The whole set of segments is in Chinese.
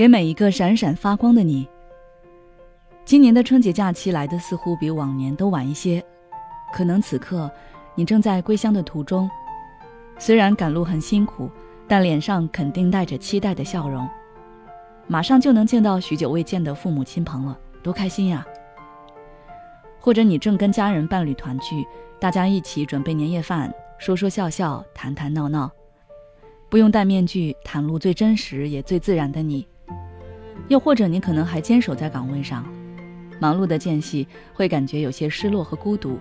给每一个闪闪发光的你。今年的春节假期来的似乎比往年都晚一些，可能此刻你正在归乡的途中，虽然赶路很辛苦，但脸上肯定带着期待的笑容。马上就能见到许久未见的父母亲朋了，多开心呀！或者你正跟家人伴侣团聚，大家一起准备年夜饭，说说笑笑，谈谈闹闹，不用戴面具，袒露最真实也最自然的你。又或者你可能还坚守在岗位上。忙碌的间隙会感觉有些失落和孤独，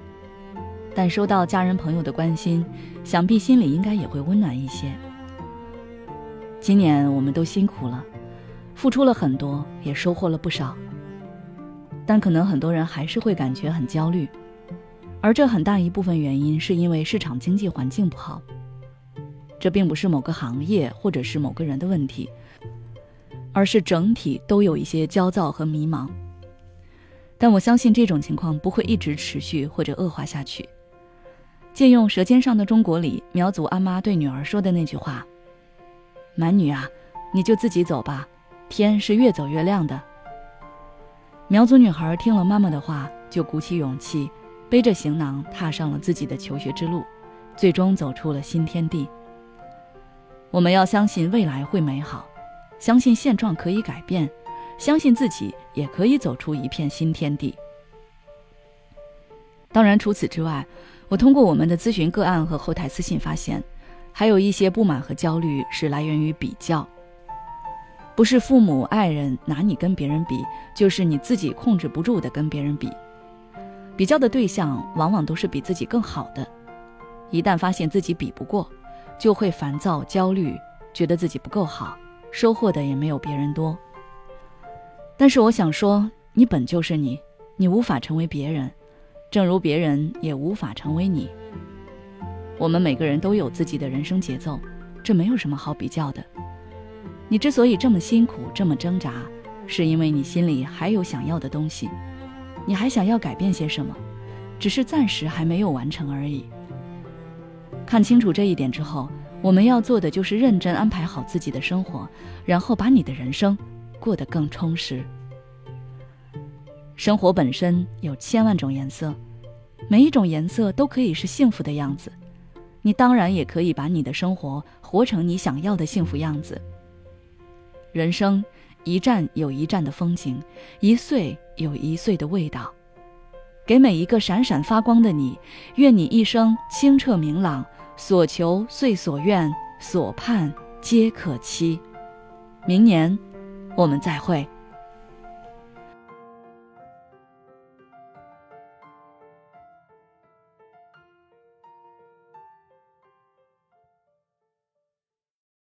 但收到家人朋友的关心，想必心里应该也会温暖一些。今年我们都辛苦了，付出了很多，也收获了不少。但可能很多人还是会感觉很焦虑，而这很大一部分原因是因为市场经济环境不好。这并不是某个行业或者是某个人的问题，而是整体都有一些焦躁和迷茫。但我相信这种情况不会一直持续或者恶化下去。借用《舌尖上的中国》里苗族阿妈对女儿说的那句话：“满女啊，你就自己走吧，天是越走越亮的。”苗族女孩听了妈妈的话，就鼓起勇气，背着行囊踏上了自己的求学之路，最终走出了新天地。我们要相信未来会美好，相信现状可以改变。相信自己也可以走出一片新天地。当然，除此之外，我通过我们的咨询个案和后台私信发现，还有一些不满和焦虑是来源于比较。不是父母、爱人拿你跟别人比，就是你自己控制不住的跟别人比。比较的对象往往都是比自己更好的，一旦发现自己比不过，就会烦躁、焦虑，觉得自己不够好，收获的也没有别人多。但是我想说，你本就是你，你无法成为别人，正如别人也无法成为你。我们每个人都有自己的人生节奏，这没有什么好比较的。你之所以这么辛苦，这么挣扎，是因为你心里还有想要的东西，你还想要改变些什么，只是暂时还没有完成而已。看清楚这一点之后，我们要做的就是认真安排好自己的生活，然后把你的人生。过得更充实。生活本身有千万种颜色，每一种颜色都可以是幸福的样子。你当然也可以把你的生活活成你想要的幸福样子。人生一站有一站的风景，一岁有一岁的味道。给每一个闪闪发光的你，愿你一生清澈明朗，所求遂所愿，所盼皆可期。明年。我们再会。